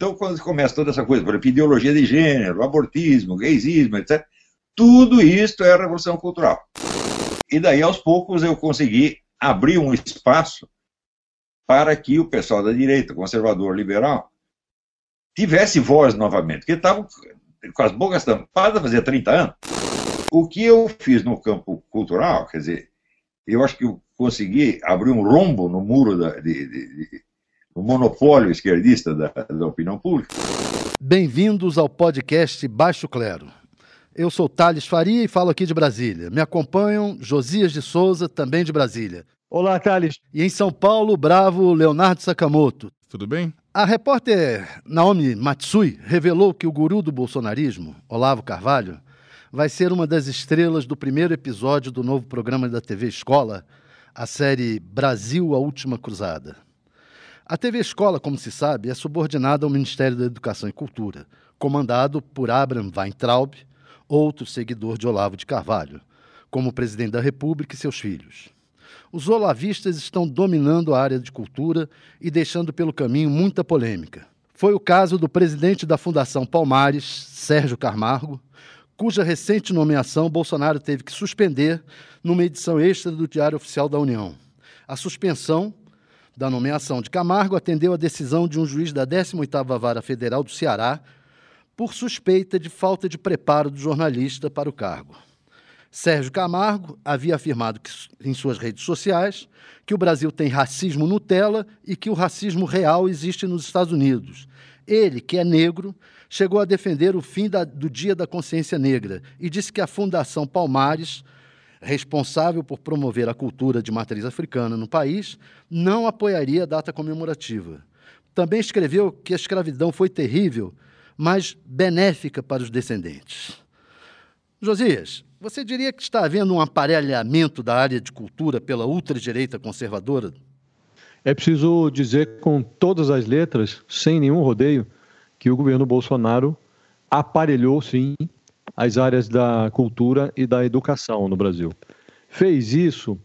Então, quando começa toda essa coisa, por exemplo, ideologia de gênero, abortismo, gaysismo, etc., tudo isso é revolução cultural. E daí, aos poucos, eu consegui abrir um espaço para que o pessoal da direita, conservador, liberal, tivesse voz novamente, porque estavam com as bocas tampadas fazia 30 anos. O que eu fiz no campo cultural, quer dizer, eu acho que eu consegui abrir um rombo no muro da, de, de o monopólio esquerdista da, da opinião pública. Bem-vindos ao podcast Baixo Clero. Eu sou Thales Faria e falo aqui de Brasília. Me acompanham Josias de Souza, também de Brasília. Olá, Thales. E em São Paulo, bravo Leonardo Sakamoto. Tudo bem? A repórter Naomi Matsui revelou que o guru do bolsonarismo, Olavo Carvalho, vai ser uma das estrelas do primeiro episódio do novo programa da TV Escola, a série Brasil, a Última Cruzada. A TV Escola, como se sabe, é subordinada ao Ministério da Educação e Cultura, comandado por Abraham Weintraub, outro seguidor de Olavo de Carvalho, como presidente da República e seus filhos. Os olavistas estão dominando a área de cultura e deixando pelo caminho muita polêmica. Foi o caso do presidente da Fundação Palmares, Sérgio Camargo, cuja recente nomeação Bolsonaro teve que suspender numa edição extra do Diário Oficial da União. A suspensão da nomeação de Camargo atendeu a decisão de um juiz da 18ª Vara Federal do Ceará por suspeita de falta de preparo do jornalista para o cargo. Sérgio Camargo havia afirmado que, em suas redes sociais que o Brasil tem racismo Nutella e que o racismo real existe nos Estados Unidos. Ele, que é negro, chegou a defender o fim da, do Dia da Consciência Negra e disse que a Fundação Palmares responsável por promover a cultura de matriz africana no país, não apoiaria a data comemorativa. Também escreveu que a escravidão foi terrível, mas benéfica para os descendentes. Josias, você diria que está havendo um aparelhamento da área de cultura pela ultradireita conservadora? É preciso dizer com todas as letras, sem nenhum rodeio, que o governo Bolsonaro aparelhou, sim, as áreas da cultura e da educação no Brasil. Fez isso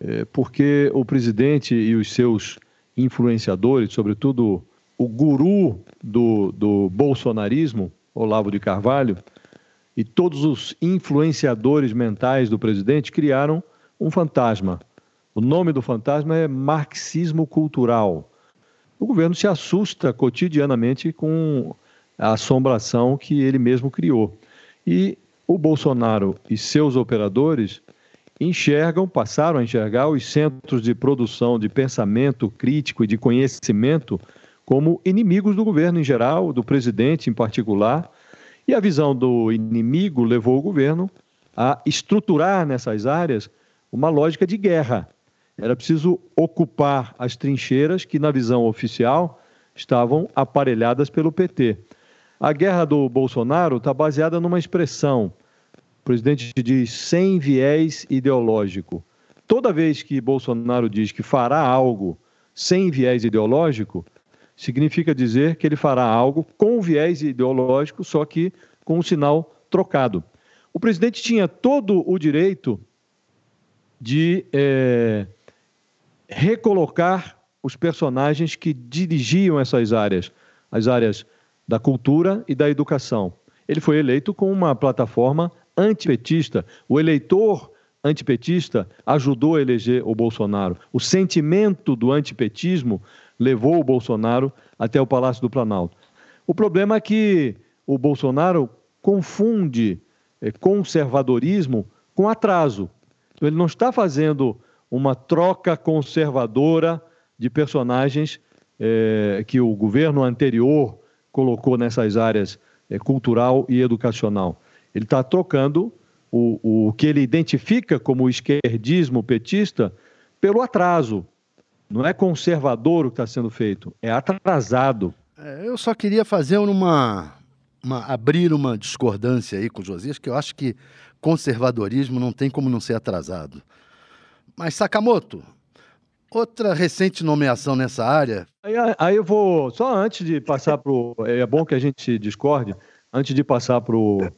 é, porque o presidente e os seus influenciadores, sobretudo o guru do, do bolsonarismo, Olavo de Carvalho, e todos os influenciadores mentais do presidente criaram um fantasma. O nome do fantasma é marxismo cultural. O governo se assusta cotidianamente com a assombração que ele mesmo criou. E o Bolsonaro e seus operadores enxergam, passaram a enxergar os centros de produção de pensamento crítico e de conhecimento como inimigos do governo em geral, do presidente em particular. E a visão do inimigo levou o governo a estruturar nessas áreas uma lógica de guerra. Era preciso ocupar as trincheiras que, na visão oficial, estavam aparelhadas pelo PT. A guerra do Bolsonaro está baseada numa expressão. O presidente diz sem viés ideológico. Toda vez que Bolsonaro diz que fará algo sem viés ideológico, significa dizer que ele fará algo com viés ideológico, só que com um sinal trocado. O presidente tinha todo o direito de é, recolocar os personagens que dirigiam essas áreas, as áreas da cultura e da educação. Ele foi eleito com uma plataforma antipetista. O eleitor antipetista ajudou a eleger o Bolsonaro. O sentimento do antipetismo levou o Bolsonaro até o Palácio do Planalto. O problema é que o Bolsonaro confunde eh, conservadorismo com atraso. Então, ele não está fazendo uma troca conservadora de personagens eh, que o governo anterior colocou nessas áreas é, cultural e educacional. Ele está trocando o, o que ele identifica como esquerdismo petista pelo atraso, Não é conservador o que está sendo feito, é atrasado. É, eu só queria fazer uma, uma, abrir uma discordância aí com o Josias, que eu acho que conservadorismo não tem como não ser atrasado. Mas Sakamoto, outra recente nomeação nessa área. Aí, aí eu vou, só antes de passar para o. É bom que a gente discorde, antes de passar para o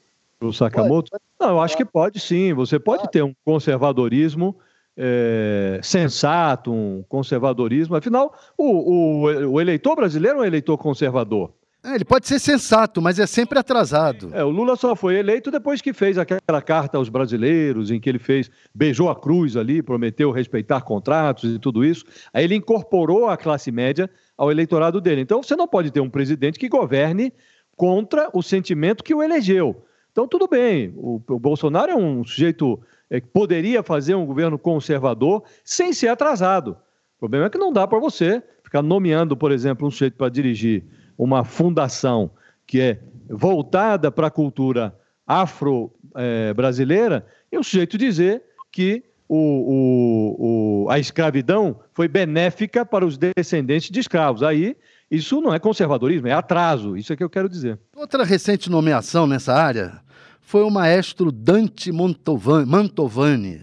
Sakamoto. Não, eu acho que pode sim. Você pode ter um conservadorismo é, sensato, um conservadorismo. Afinal, o, o, o, eleitor brasileiro é um eleitor conservador. É, ele pode ser sensato, mas é sempre atrasado. É, o Lula só foi eleito depois que fez aquela carta aos brasileiros, em que ele fez, beijou a cruz ali, prometeu respeitar contratos e tudo isso. Aí ele incorporou a classe média ao eleitorado dele. Então você não pode ter um presidente que governe contra o sentimento que o elegeu. Então tudo bem, o, o Bolsonaro é um sujeito é, poderia fazer um governo conservador sem ser atrasado. O problema é que não dá para você ficar nomeando, por exemplo, um sujeito para dirigir uma fundação que é voltada para a cultura afro-brasileira é, e o sujeito dizer que o, o, o, a escravidão foi benéfica para os descendentes de escravos. Aí, isso não é conservadorismo, é atraso. Isso é que eu quero dizer. Outra recente nomeação nessa área foi o maestro Dante Mantovani.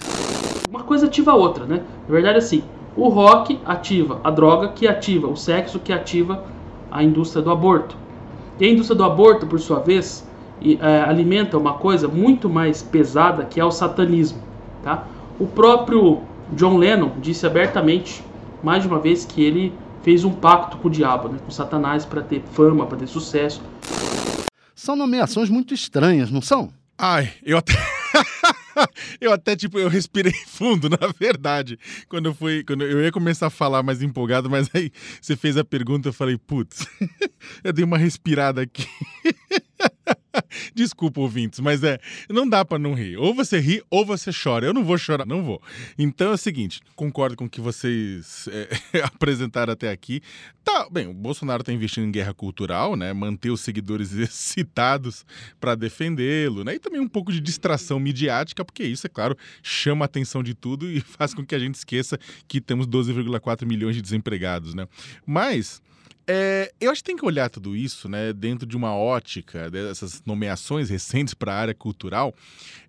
Uma coisa ativa a outra, né? Na verdade, assim, o rock ativa a droga, que ativa o sexo, que ativa a indústria do aborto. E a indústria do aborto, por sua vez, é, alimenta uma coisa muito mais pesada, que é o satanismo. Tá? O próprio John Lennon disse abertamente, mais de uma vez, que ele fez um pacto com o diabo, né, com Satanás, para ter fama, para ter sucesso. São nomeações muito estranhas, não são? Ai, eu até. eu até, tipo, eu respirei fundo, na verdade. Quando eu fui. Quando eu ia começar a falar mais empolgado, mas aí você fez a pergunta, eu falei, putz, eu dei uma respirada aqui. Desculpa, ouvintes, mas é, não dá para não rir. Ou você ri ou você chora. Eu não vou chorar, não vou. Então é o seguinte, concordo com o que vocês é, apresentaram até aqui. Tá, bem, o Bolsonaro está investindo em guerra cultural, né? Manter os seguidores excitados para defendê-lo, né? E também um pouco de distração midiática, porque isso, é claro, chama a atenção de tudo e faz com que a gente esqueça que temos 12,4 milhões de desempregados, né? Mas é, eu acho que tem que olhar tudo isso né, dentro de uma ótica dessas nomeações recentes para a área cultural.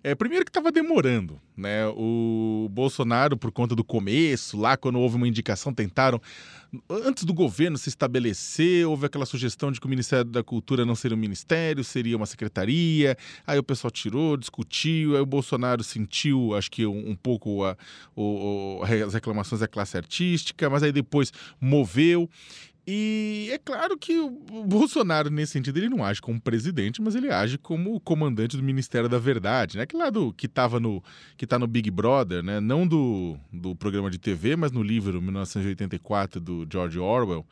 É, primeiro que estava demorando. Né? O Bolsonaro, por conta do começo, lá quando houve uma indicação, tentaram. Antes do governo se estabelecer, houve aquela sugestão de que o Ministério da Cultura não seria um ministério, seria uma secretaria. Aí o pessoal tirou, discutiu, aí o Bolsonaro sentiu, acho que um, um pouco a, o, as reclamações da classe artística, mas aí depois moveu. E é claro que o Bolsonaro, nesse sentido, ele não age como presidente, mas ele age como comandante do Ministério da Verdade, né? Aquele lá que estava no, que tá no Big Brother, né? Não do, do programa de TV, mas no livro 1984 do George Orwell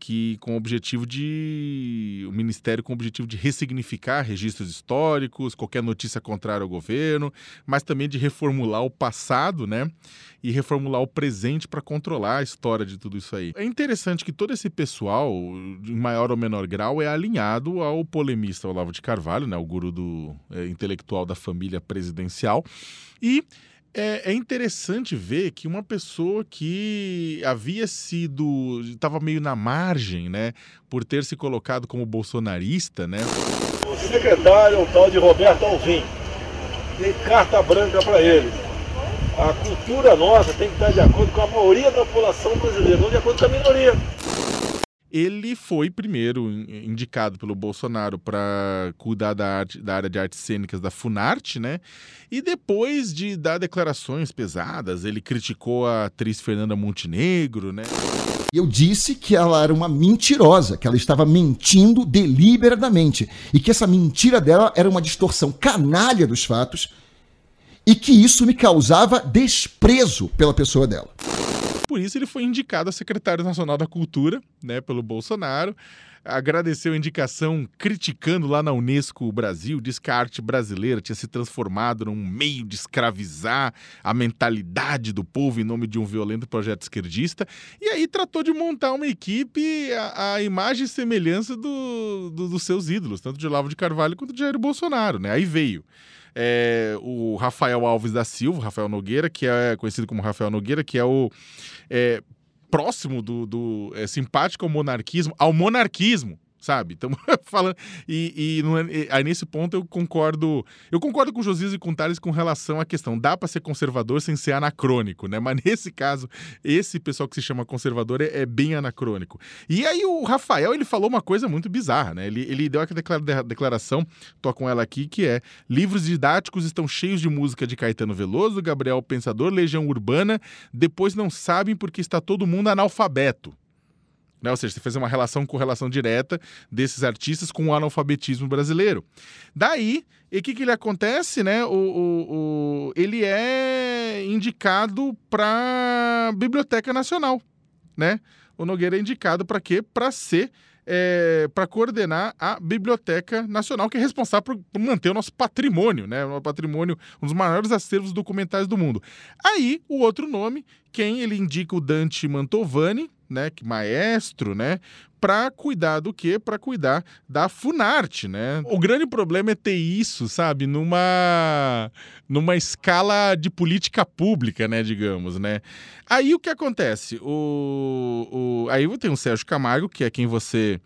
que com o objetivo de o ministério com o objetivo de ressignificar registros históricos, qualquer notícia contrária ao governo, mas também de reformular o passado, né? E reformular o presente para controlar a história de tudo isso aí. É interessante que todo esse pessoal, em maior ou menor grau, é alinhado ao polemista Olavo de Carvalho, né? O guru do é, intelectual da família presidencial e é, é, interessante ver que uma pessoa que havia sido. estava meio na margem, né? Por ter se colocado como bolsonarista, né? O secretário é o tal de Roberto Alvim. Tem carta branca para ele. A cultura nossa tem que estar de acordo com a maioria da população brasileira, não de acordo com a minoria ele foi primeiro indicado pelo Bolsonaro para cuidar da, arte, da área de artes cênicas da Funarte, né? E depois de dar declarações pesadas, ele criticou a atriz Fernanda Montenegro, né? Eu disse que ela era uma mentirosa, que ela estava mentindo deliberadamente e que essa mentira dela era uma distorção canalha dos fatos e que isso me causava desprezo pela pessoa dela por isso ele foi indicado a secretário nacional da Cultura, né, pelo Bolsonaro. Agradeceu a indicação criticando lá na Unesco o Brasil, diz que a arte brasileira tinha se transformado num meio de escravizar a mentalidade do povo em nome de um violento projeto esquerdista. E aí tratou de montar uma equipe à, imagem e semelhança do, do, dos seus ídolos, tanto de Olavo de Carvalho quanto de Jair Bolsonaro. Né? Aí veio é, o Rafael Alves da Silva, Rafael Nogueira, que é conhecido como Rafael Nogueira, que é o é, próximo do, do é, simpático ao monarquismo, ao monarquismo, sabe? Estamos falando. E, e, é, aí nesse ponto eu concordo. Eu concordo com o Josias e com o Thales com relação à questão. Dá para ser conservador sem ser anacrônico, né? Mas nesse caso, esse pessoal que se chama conservador é, é bem anacrônico. E aí o Rafael ele falou uma coisa muito bizarra, né? Ele, ele deu aquela declaração, tô com ela aqui, que é: livros didáticos estão cheios de música de Caetano Veloso, Gabriel Pensador, Legião Urbana, depois não sabem porque está todo mundo analfabeto. Né? Ou seja, você fez uma relação com relação direta desses artistas com o analfabetismo brasileiro. Daí, o que, que ele acontece? Né? O, o, o ele é indicado para Biblioteca Nacional. Né? O Nogueira é indicado para quê? Para ser é, para coordenar a Biblioteca Nacional, que é responsável por, manter o nosso patrimônio, né? O patrimônio, um dos maiores acervos documentais do mundo. Aí, o outro nome, quem ele indica o Dante Mantovani, né, que maestro, né, para cuidar do quê? Para cuidar da Funarte, né? O grande problema é ter isso, sabe, numa numa escala de política pública, né, digamos, né? Aí o que acontece? O, o aí tem o Sérgio Camargo, que é quem você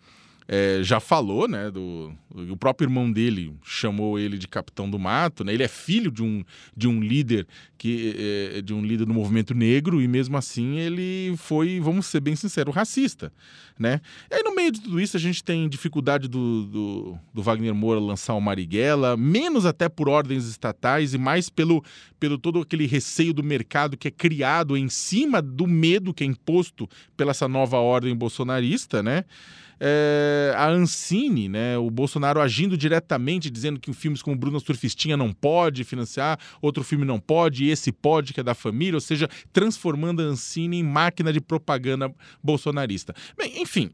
é, já falou, né? Do, o próprio irmão dele chamou ele de capitão do mato, né? Ele é filho de um, de um líder que é, de um líder do movimento negro e mesmo assim ele foi, vamos ser bem sinceros, racista, né? E aí no meio de tudo isso a gente tem dificuldade do, do, do Wagner Moura lançar o Marighella, menos até por ordens estatais e mais pelo, pelo todo aquele receio do mercado que é criado em cima do medo que é imposto pela essa nova ordem bolsonarista, né? É, a Ancine, né, o Bolsonaro agindo diretamente, dizendo que filmes como Bruna Surfistinha não pode financiar, outro filme não pode, esse pode, que é da família, ou seja, transformando a Ancine em máquina de propaganda bolsonarista. Bem, enfim,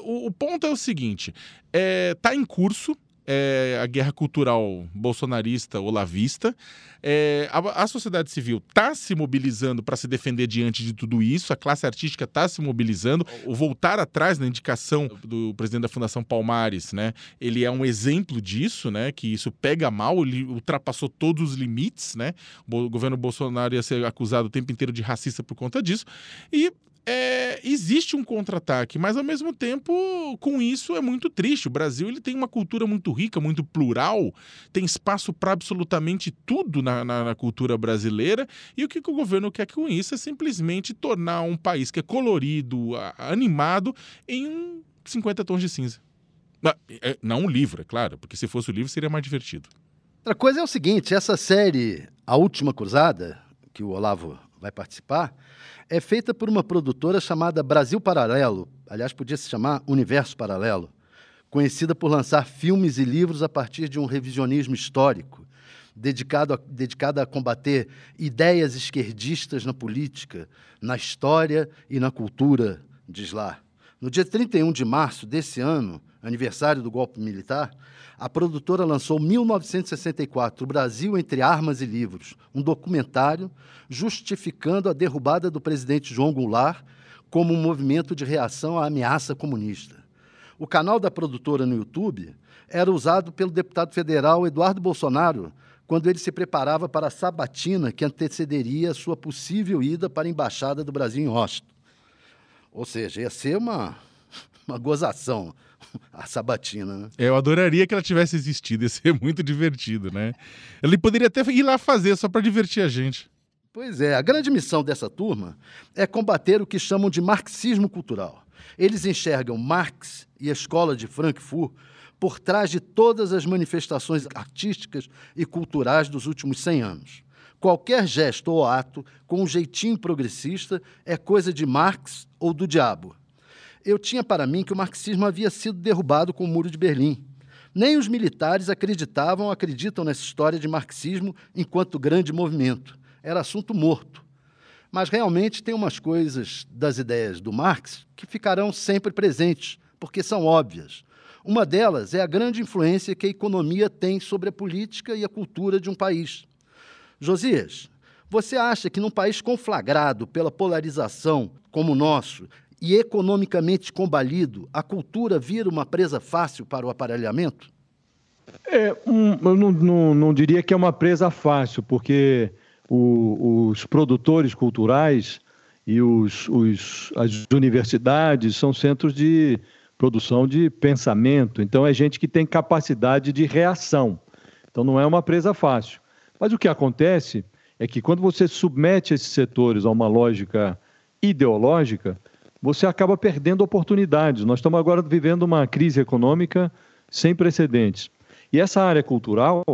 o, ponto é o seguinte: é, tá em curso é, a guerra cultural bolsonarista olavista. É, a, a sociedade civil está se mobilizando para se defender diante de tudo isso, a classe artística está se mobilizando. O voltar atrás na indicação do presidente da Fundação Palmares, né, ele é um exemplo disso, né, que isso pega mal, ele ultrapassou todos os limites. Né, o governo Bolsonaro ia ser acusado o tempo inteiro de racista por conta disso. E é, existe um contra-ataque, mas ao mesmo tempo, com isso é muito triste. O Brasil ele tem uma cultura muito rica, muito plural, tem espaço para absolutamente tudo na, na, na, cultura brasileira. E o que, que, o governo quer com isso é simplesmente tornar um país que é colorido, animado, em um 50 tons de cinza. É, não um livro, é claro, porque se fosse o livro seria mais divertido. Outra coisa é o seguinte: essa série, A Última Cruzada, que o Olavo vai participar é feita por uma produtora chamada Brasil Paralelo, aliás, podia se chamar Universo Paralelo, conhecida por lançar filmes e livros a partir de um revisionismo histórico, dedicado a, dedicado a combater ideias esquerdistas na política, na história e na cultura, diz lá. No dia 31 de março desse ano, aniversário do golpe militar, a produtora lançou 1964, O Brasil entre Armas e Livros, um documentário justificando a derrubada do presidente João Goulart como um movimento de reação à ameaça comunista. O canal da produtora no YouTube era usado pelo deputado federal Eduardo Bolsonaro quando ele se preparava para a sabatina que antecederia sua possível ida para a embaixada do Brasil em Washington. Ou seja, ia ser uma, uma gozação a sabatina, né? É, eu adoraria que ela tivesse existido, ia ser muito divertido, né? Ele poderia até ir lá fazer só para divertir a gente. Pois é, a grande missão dessa turma é combater o que chamam de marxismo cultural. Eles enxergam Marx e a escola de Frankfurt por trás de todas as manifestações artísticas e culturais dos últimos 100 anos. Qualquer gesto ou ato com um jeitinho progressista é coisa de Marx ou do diabo eu tinha para mim que o marxismo havia sido derrubado com o Muro de Berlim. Nem os militares acreditavam acreditam nessa história de marxismo enquanto grande movimento. Era assunto morto. Mas realmente tem umas coisas das ideias do Marx que ficarão sempre presentes, porque são óbvias. Uma delas é a grande influência que a economia tem sobre a política e a cultura de um país. Josias, você acha que num país conflagrado pela polarização como o nosso e economicamente combalido, a cultura vira uma presa fácil para o aparelhamento? É, um, eu não, não, não, diria que é uma presa fácil, porque o, os produtores culturais e os, os, as universidades são centros de produção de pensamento. Então, é gente que tem capacidade de reação. Então, não é uma presa fácil. Mas o que acontece é que quando você submete esses setores a uma lógica ideológica, você acaba perdendo oportunidades. Nós estamos agora vivendo uma crise econômica sem precedentes. E essa área cultural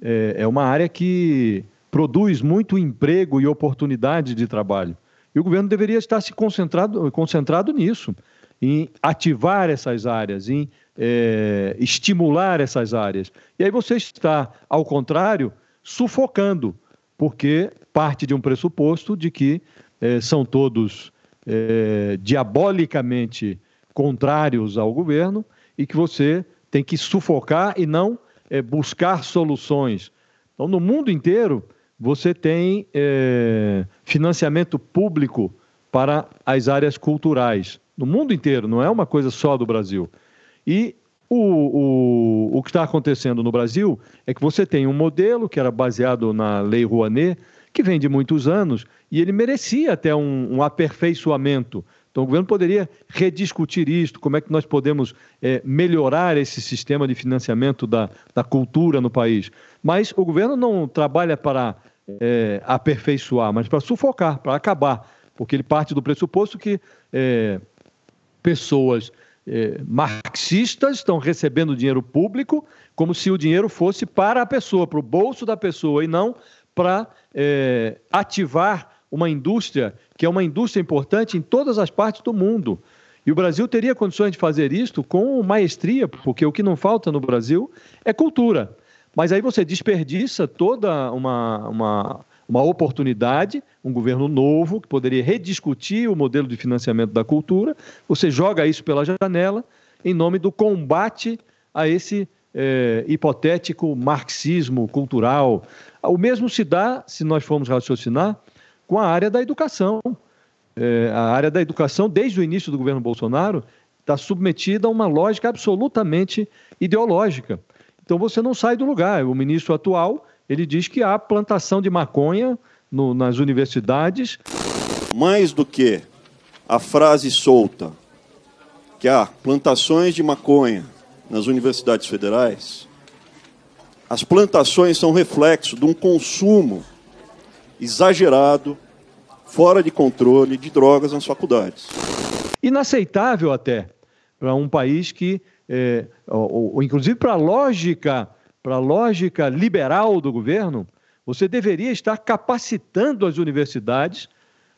é, é uma área que produz muito emprego e oportunidade de trabalho. E o governo deveria estar se concentrado, concentrado nisso, em ativar essas áreas, em é, estimular essas áreas. E aí você está, ao contrário, sufocando, porque parte de um pressuposto de que é, são todos é, diabolicamente contrários ao governo e que você tem que sufocar e não é, buscar soluções. Então, no mundo inteiro, você tem é, financiamento público para as áreas culturais. No mundo inteiro, não é uma coisa só do Brasil. E o, o, o que está acontecendo no Brasil é que você tem um modelo que era baseado na Lei Rouanet, que vem de muitos anos, e ele merecia até um, um aperfeiçoamento. Então, o governo poderia rediscutir isto, como é que nós podemos é, melhorar esse sistema de financiamento da, da cultura no país. Mas o governo não trabalha para é, aperfeiçoar, mas para sufocar, para acabar, porque ele parte do pressuposto que é, pessoas é, marxistas estão recebendo dinheiro público como se o dinheiro fosse para a pessoa, para o bolso da pessoa, e não para é, ativar uma indústria que é uma indústria importante em todas as partes do mundo. E o Brasil teria condições de fazer isto com maestria, porque o que não falta no Brasil é cultura. Mas aí você desperdiça toda uma, uma, uma oportunidade, um governo novo que poderia rediscutir o modelo de financiamento da cultura, você joga isso pela janela em nome do combate a esse é, hipotético marxismo cultural. O mesmo se dá, se nós formos raciocinar, com a área da educação. É, a área da educação, desde o início do governo Bolsonaro, está submetida a uma lógica absolutamente ideológica. Então você não sai do lugar. O ministro atual ele diz que há plantação de maconha no, nas universidades. Mais do que a frase solta que há plantações de maconha nas universidades federais, as plantações são reflexo de um consumo exagerado, fora de controle de drogas nas faculdades. Inaceitável até para um país que é, ou, ou, inclusive para a lógica, para lógica liberal do governo, você deveria estar capacitando as universidades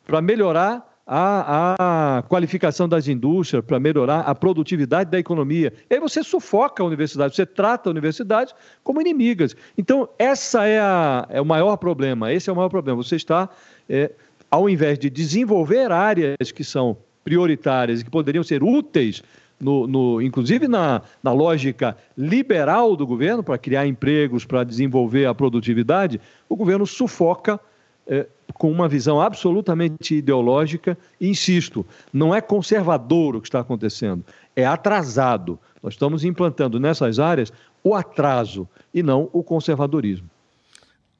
para melhorar a, a, qualificação das indústrias, para melhorar a produtividade da economia. E aí você sufoca a universidade, você trata a universidade como inimigas. Então, essa é, a, é o maior problema, esse é o maior problema. Você está, é, ao invés de desenvolver áreas que são prioritárias e que poderiam ser úteis no, no, inclusive na, na lógica liberal do governo, para criar empregos, para desenvolver a produtividade, o governo sufoca é, com uma visão absolutamente ideológica. E insisto, não é conservador o que está acontecendo, é atrasado. Nós estamos implantando nessas áreas o atraso e não o conservadorismo.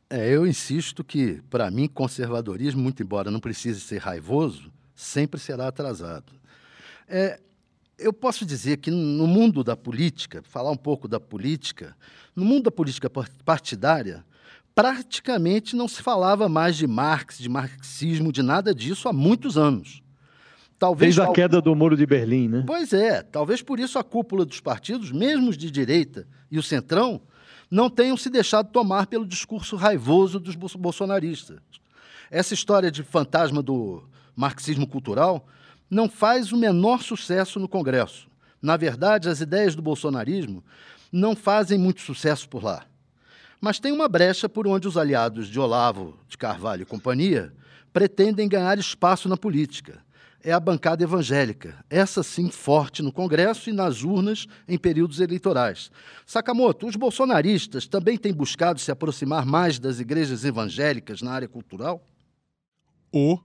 É, eu insisto que, para mim, conservadorismo, muito embora não precise ser raivoso, sempre será atrasado. É, eu posso dizer que no mundo da política, falar um pouco da política, no mundo da política partidária, praticamente não se falava mais de Marx, de marxismo, de nada disso há muitos anos. Talvez Desde a queda do Muro de Berlim, né? Pois é, talvez por isso a cúpula dos partidos, mesmo os de direita e o centrão, não tenham se deixado tomar pelo discurso raivoso dos bolsonaristas. Essa história de fantasma do marxismo cultural não faz o menor sucesso no Congresso. Na verdade, as ideias do bolsonarismo não fazem muito sucesso por lá. Mas tem uma brecha por onde os aliados de Olavo de Carvalho e companhia pretendem ganhar espaço na política. É a bancada evangélica, essa sim forte no Congresso e nas urnas em períodos eleitorais. Sakamoto, os bolsonaristas também têm buscado se aproximar mais das igrejas evangélicas na área cultural? O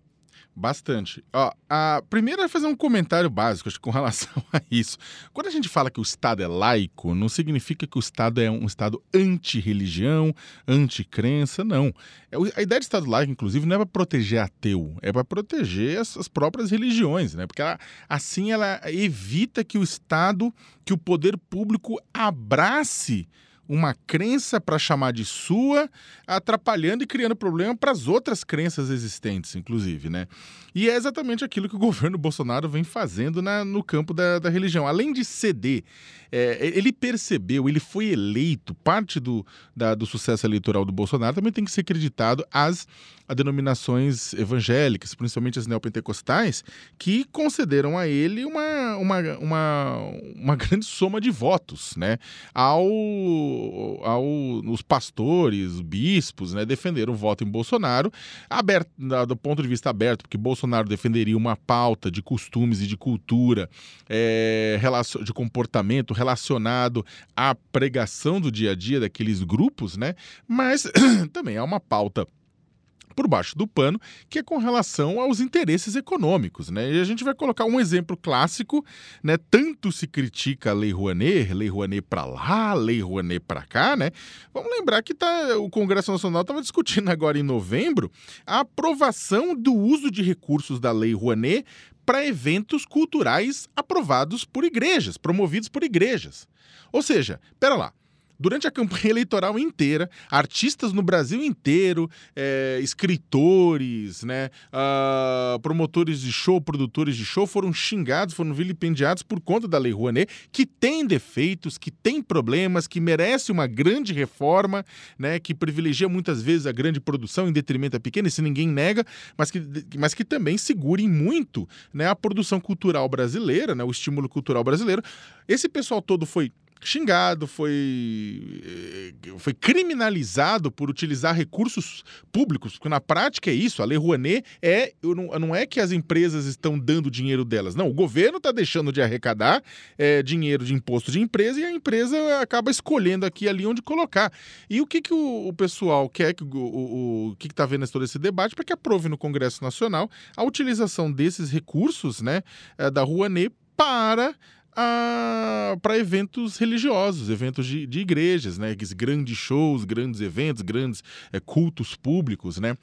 Bastante. Ó, a primeira é fazer um comentário básico acho, com relação a isso. Quando a gente fala que o Estado é laico, não significa que o Estado é um Estado anti-religião, anti-crença, não. É a ideia de Estado laico, inclusive, não é para proteger ateu, é para proteger as, as, próprias religiões, né? Porque ela, assim ela evita que o Estado, que o poder público abrace uma crença para chamar de sua, atrapalhando e criando problema para as outras crenças existentes, inclusive, né? E é exatamente aquilo que o governo Bolsonaro vem fazendo na, no campo da, da religião. Além de ceder, é, ele percebeu, ele foi eleito, parte do, da, do sucesso eleitoral do Bolsonaro também tem que ser acreditado às a denominações evangélicas, principalmente as neopentecostais, que concederam a ele uma, uma, uma, uma grande soma de votos, né? Ao, ao, os pastores, bispos, né, defenderam o voto em Bolsonaro, aberto, do ponto de vista aberto, porque Bolsonaro defenderia uma pauta de costumes e de cultura, é, de comportamento relacionado à pregação do dia a dia daqueles grupos, né? Mas também é uma pauta por baixo do pano, que é com relação aos interesses econômicos. Né? E a gente vai colocar um exemplo clássico, né? Tanto se critica a Lei Rouanet, Lei Rouanet para lá, Lei Rouanet para cá, né? Vamos lembrar que tá, o Congresso Nacional estava discutindo agora em novembro a aprovação do uso de recursos da Lei Rouanet para eventos culturais aprovados por igrejas, promovidos por igrejas. Ou seja, pera lá, durante a campanha eleitoral inteira, artistas no Brasil inteiro, é, escritores, né, uh, promotores de show, produtores de show foram xingados, foram vilipendiados por conta da Lei Rouanet, que tem defeitos, que tem problemas, que merece uma grande reforma, né, que privilegia muitas vezes a grande produção em detrimento da pequena, isso ninguém nega, mas que, mas que também segurem muito né, a produção cultural brasileira, né, o estímulo cultural brasileiro. Esse pessoal todo foi xingado, foi, eh, foi criminalizado por utilizar recursos públicos, porque na prática é isso, a Lei Rouanet é, não, não é que as empresas estão dando dinheiro delas, não, o governo está deixando de arrecadar é, dinheiro de imposto de empresa e a empresa acaba escolhendo aqui ali onde colocar. E o que, que o, o pessoal quer, que o, o, o que está vendo todo esse debate, para que aprove no Congresso Nacional a utilização desses recursos né, eh, da Rouanet para para eventos religiosos, eventos de, de igrejas, né? Grandes shows, grandes eventos, grandes é, cultos públicos, né?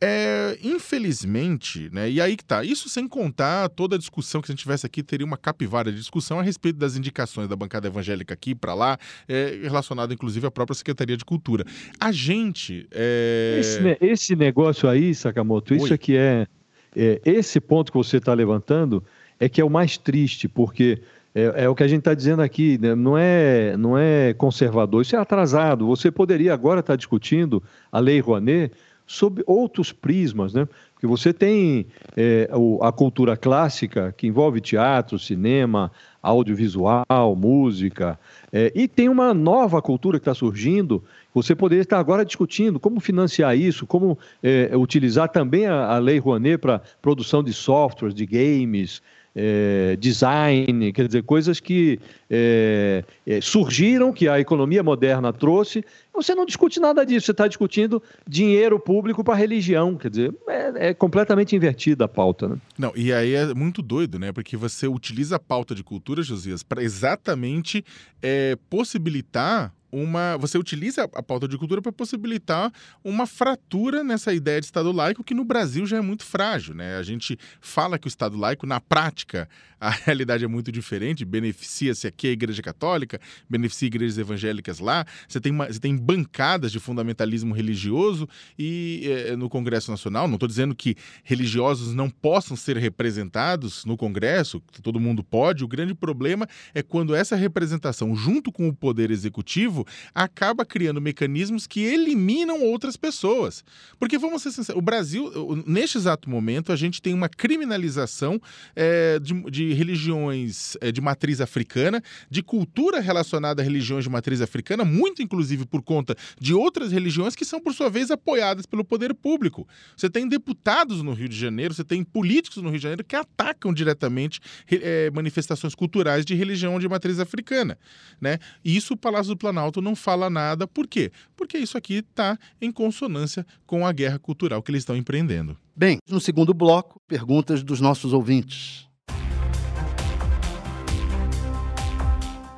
É, infelizmente, né? E aí que tá. Isso sem contar toda a discussão que se a gente tivesse aqui, teria uma capivara de discussão a respeito das indicações da bancada evangélica aqui para lá, é, relacionado inclusive à própria Secretaria de Cultura. A gente. É... Esse, esse, negócio aí, Sakamoto, isso Oi. aqui é, é. Esse ponto que você está levantando é que é o mais triste, porque é, é o que a gente está dizendo aqui, né? não, é, não é conservador, isso é atrasado. Você poderia agora estar tá discutindo a Lei Rouanet sob outros prismas, né? Porque você tem é, a cultura clássica, que envolve teatro, cinema, audiovisual, música, é, e tem uma nova cultura que está surgindo. Você poderia estar agora discutindo como financiar isso, como é, utilizar também a, a Lei Rouanet para produção de softwares, de games, é, design, quer dizer, coisas que é, é, surgiram, que a economia moderna trouxe. Você não discute nada disso, você está discutindo dinheiro público para religião, quer dizer, é, é, completamente invertida a pauta. Né? Não, e aí é muito doido, né? Porque você utiliza a pauta de cultura, Josias, para exatamente é, possibilitar uma. Você utiliza a pauta de cultura para possibilitar uma fratura nessa ideia de Estado laico que no Brasil já é muito frágil. Né? A gente fala que o Estado laico, na prática, a realidade é muito diferente, beneficia-se aqui a Igreja Católica, beneficia igrejas evangélicas lá, você tem, uma, você tem bancadas de fundamentalismo religioso e é, no Congresso Nacional, não estou dizendo que religiosos não possam ser representados no Congresso, todo mundo pode, o grande problema é quando essa representação, junto com o Poder Executivo, acaba criando mecanismos que eliminam outras pessoas. Porque, vamos ser sinceros, o Brasil, neste exato momento, a gente tem uma criminalização é, de, de, religiões é, de matriz africana, de cultura relacionada a religiões de matriz africana, muito inclusive por conta de outras religiões que são, por sua vez, apoiadas pelo poder público. Você tem deputados no Rio de Janeiro, você tem políticos no Rio de Janeiro que atacam diretamente é, manifestações culturais de religião de matriz africana. Né? Isso o Palácio do Planalto Planalto não fala nada. Por quê? Porque isso aqui está em consonância com a guerra cultural que eles estão empreendendo. Bem, no segundo bloco, perguntas dos nossos ouvintes.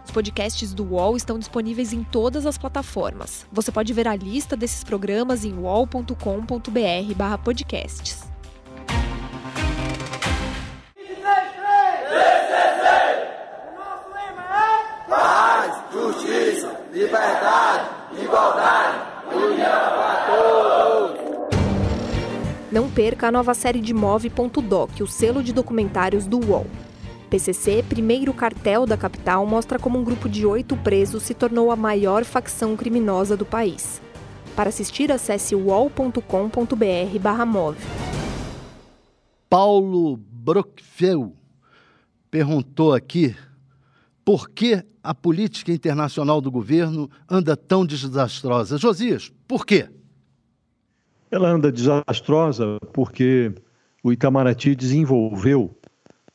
Os podcasts do UOL estão disponíveis em todas as plataformas. Você pode ver a lista desses programas em uol.com.br/podcasts. justiça, liberdade, igualdade, união para todos. Não perca a nova série de Move.doc, o selo de documentários do UOL. PCC, primeiro cartel da capital, mostra como um grupo de oito presos se tornou a maior facção criminosa do país. Para assistir, acesse uol.com.br/move. Paulo Brockfeu perguntou aqui por que a política internacional do governo anda tão desastrosa. Josias, por quê? Ela anda desastrosa porque o Itamaraty desenvolveu,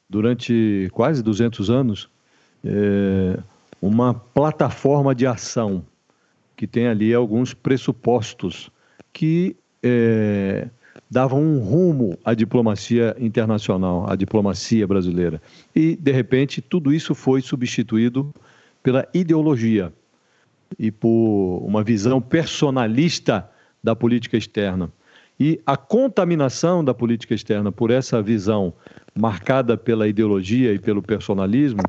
durante quase 200 anos, é, uma plataforma de ação que tem ali alguns pressupostos que é, davam um rumo à diplomacia internacional, à diplomacia brasileira. E, de repente, tudo isso foi substituído pela ideologia e por uma visão personalista da política externa. E a contaminação da política externa por essa visão marcada pela ideologia e pelo personalismo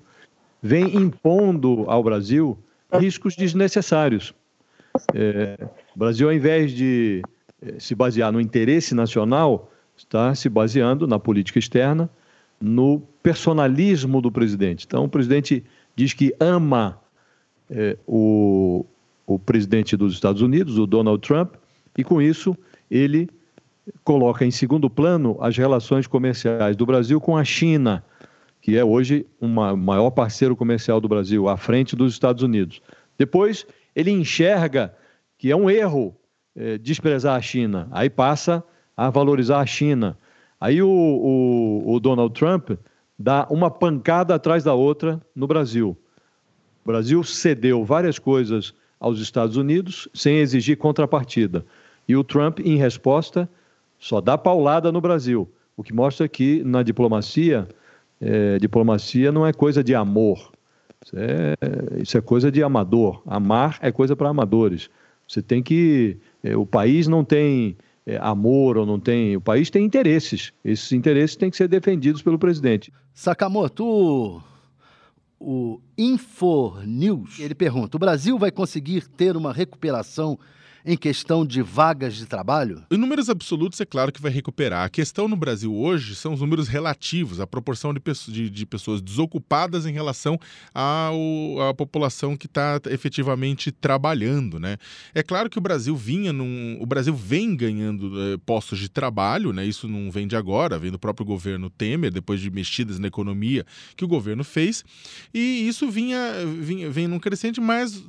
vem impondo ao Brasil riscos desnecessários. É, o Brasil, ao invés de eh, se basear no interesse nacional, está se baseando na política externa, no personalismo do presidente. Então, o presidente diz que ama eh, o, o presidente dos Estados Unidos, o Donald Trump, e com isso ele coloca em segundo plano as relações comerciais do Brasil com a China, que é hoje o maior parceiro comercial do Brasil, à frente dos Estados Unidos. Depois, ele enxerga que é um erro é, desprezar a China, aí passa a valorizar a China. Aí o, o, o Donald Trump dá uma pancada atrás da outra no Brasil. O Brasil cedeu várias coisas aos Estados Unidos sem exigir contrapartida. E o Trump, em resposta, só dá paulada no Brasil. O que mostra que na diplomacia, é, diplomacia não é coisa de amor. Isso é, isso é coisa de amador. Amar é coisa para amadores. Você tem que é, o país não tem é, amor ou não tem. O país tem interesses. Esses interesses têm que ser defendidos pelo presidente. Sakamoto, o Infonews, ele pergunta: o Brasil vai conseguir ter uma recuperação em questão de vagas de trabalho? Em números absolutos, é claro que vai recuperar. A questão no Brasil hoje são os números relativos, a proporção de, de, de pessoas desocupadas em relação ao, à população que está efetivamente trabalhando. Né? É claro que o Brasil vinha num. O Brasil vem ganhando eh, postos de trabalho, né? isso não vem de agora, vem do próprio governo Temer, depois de mexidas na economia que o governo fez. E isso vinha, vinha vem num crescente, mas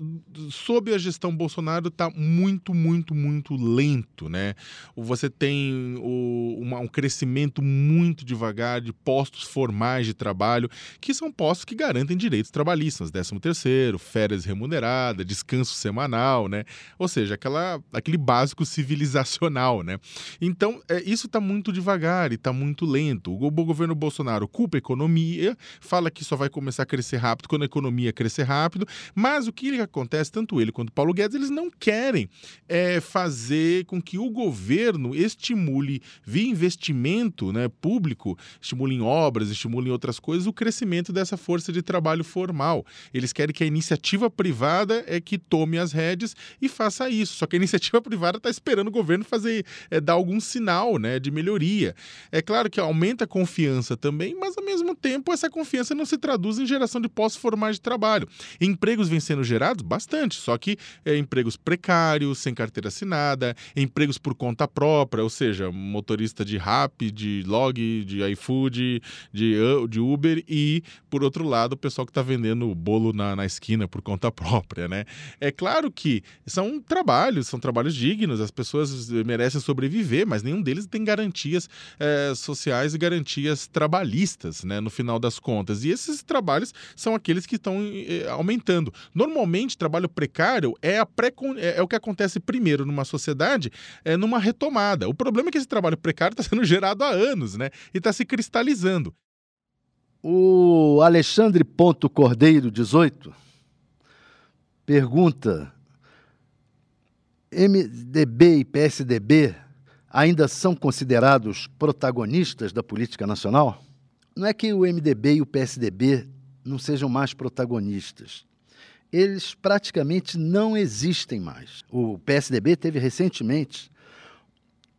sob a gestão Bolsonaro está muito muito, muito, muito lento, né? Você tem o, uma, um crescimento muito devagar de postos formais de trabalho, que são postos que garantem direitos trabalhistas, 13 terceiro, férias remuneradas, descanso semanal, né? Ou seja, aquela, aquele básico civilizacional, né? Então, é, isso está muito devagar e está muito lento. O, o governo Bolsonaro culpa a economia, fala que só vai começar a crescer rápido quando a economia crescer rápido, mas o que acontece, tanto ele quanto Paulo Guedes, eles não querem é fazer com que o governo estimule, via investimento né, público, estimule em obras, estimule em outras coisas, o crescimento dessa força de trabalho formal. Eles querem que a iniciativa privada é que tome as rédeas e faça isso. Só que a iniciativa privada está esperando o governo fazer, é, dar algum sinal né, de melhoria. É claro que aumenta a confiança também, mas ao mesmo tempo essa confiança não se traduz em geração de postos formais de trabalho. Empregos vêm sendo gerados bastante, só que é, empregos precários, sem carteira assinada, empregos por conta própria, ou seja, motorista de Rap, de Log, de iFood, de, de Uber e, por outro lado, o pessoal que está vendendo bolo na, na esquina por conta própria, né? É claro que são trabalhos, são trabalhos dignos, as pessoas merecem sobreviver, mas nenhum deles tem garantias é, sociais e garantias trabalhistas, né, no final das contas. E esses trabalhos são aqueles que estão é, aumentando. Normalmente, trabalho precário é, a pré, é, é, o que acontece primeiro numa sociedade, é numa retomada. O problema é que esse trabalho precário está sendo gerado há anos, né, e está se cristalizando. O Alexandre Ponto Cordeiro, 18, pergunta: MDB e PSDB ainda são considerados protagonistas da política nacional? Não é que o MDB e o PSDB não sejam mais protagonistas. Eles praticamente não existem mais. O PSDB teve recentemente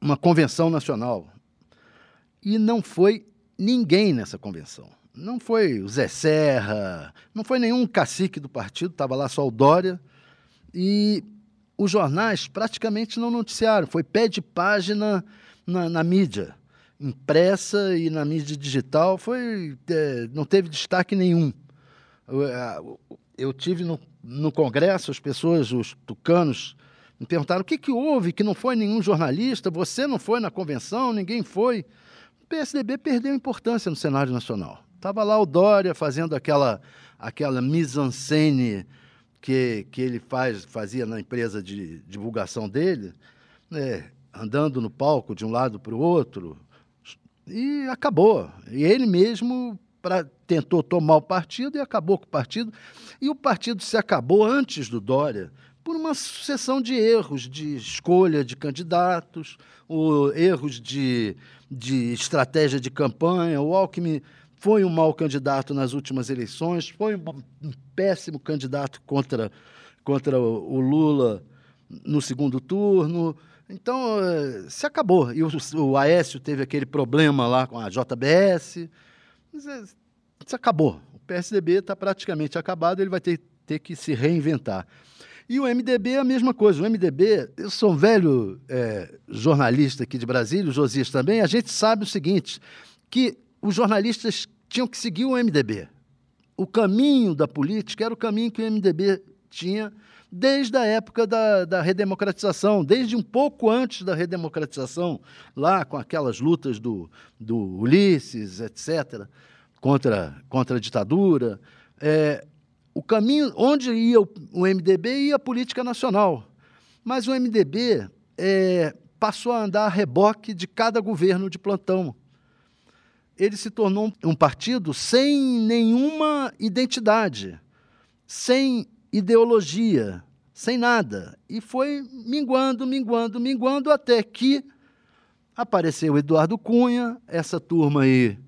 uma convenção nacional e não foi ninguém nessa convenção. Não foi o Zé Serra, não foi nenhum cacique do partido, estava lá só o Dória. E os jornais praticamente não noticiaram, foi pé de página na, na mídia, impressa e na mídia digital, foi, é, não teve destaque nenhum. Eu, tive no, no Congresso, as pessoas, os tucanos, me perguntaram o que, que houve, que não foi nenhum jornalista, você não foi na convenção, ninguém foi. O PSDB perdeu importância no cenário nacional. Estava lá o Dória fazendo aquela, aquela mise-en-scène que, que ele faz, fazia na empresa de divulgação dele, né, andando no palco de um lado para o outro, e acabou. E ele mesmo pra, tentou tomar o partido e acabou com o partido. E o partido se acabou antes do Dória por uma sucessão de erros de escolha de candidatos, o, erros de, de estratégia de campanha. O Alckmin foi um mau candidato nas últimas eleições, foi um, péssimo candidato contra, contra o, o, Lula no segundo turno. Então, eh, se acabou. E o, o Aécio teve aquele problema lá com a JBS. Eh, se acabou. PSDB está praticamente acabado, ele vai ter, ter que se reinventar. E o MDB é a mesma coisa. O MDB, eu sou um velho é, jornalista aqui de Brasília, o Josias também, a gente sabe o seguinte, que os jornalistas tinham que seguir o MDB. O caminho da política era o caminho que o MDB tinha desde a época da, da redemocratização, desde um pouco antes da redemocratização, lá com aquelas lutas do, do Ulisses, etc., contra, contra a ditadura. É, o caminho, onde ia o, MDB, ia a política nacional. Mas o MDB é, passou a andar a reboque de cada governo de plantão ele se tornou um partido sem nenhuma identidade, sem ideologia, sem nada. E foi minguando, minguando, minguando, até que apareceu Eduardo Cunha, essa turma aí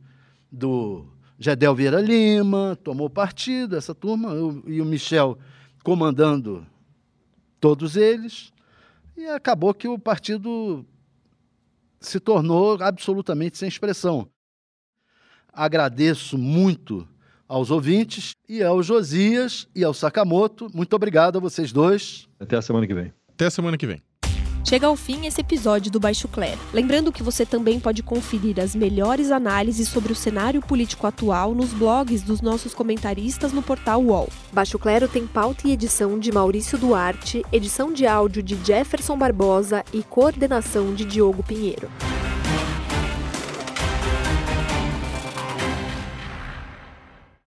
do Gedel Vieira Lima, tomou partido, essa turma, e o Michel comandando todos eles, e acabou que o partido se tornou absolutamente sem expressão. Agradeço muito aos ouvintes e ao Josias e ao Sakamoto. Muito obrigado a vocês dois. Até a semana que vem. Até a semana que vem. Chega ao fim esse episódio do Baixo Clero. Lembrando que você também pode conferir as melhores análises sobre o cenário político atual nos blogs dos nossos comentaristas no portal UOL. Baixo Clero tem pauta e edição de Maurício Duarte, edição de áudio de Jefferson Barbosa e coordenação de Diogo Pinheiro.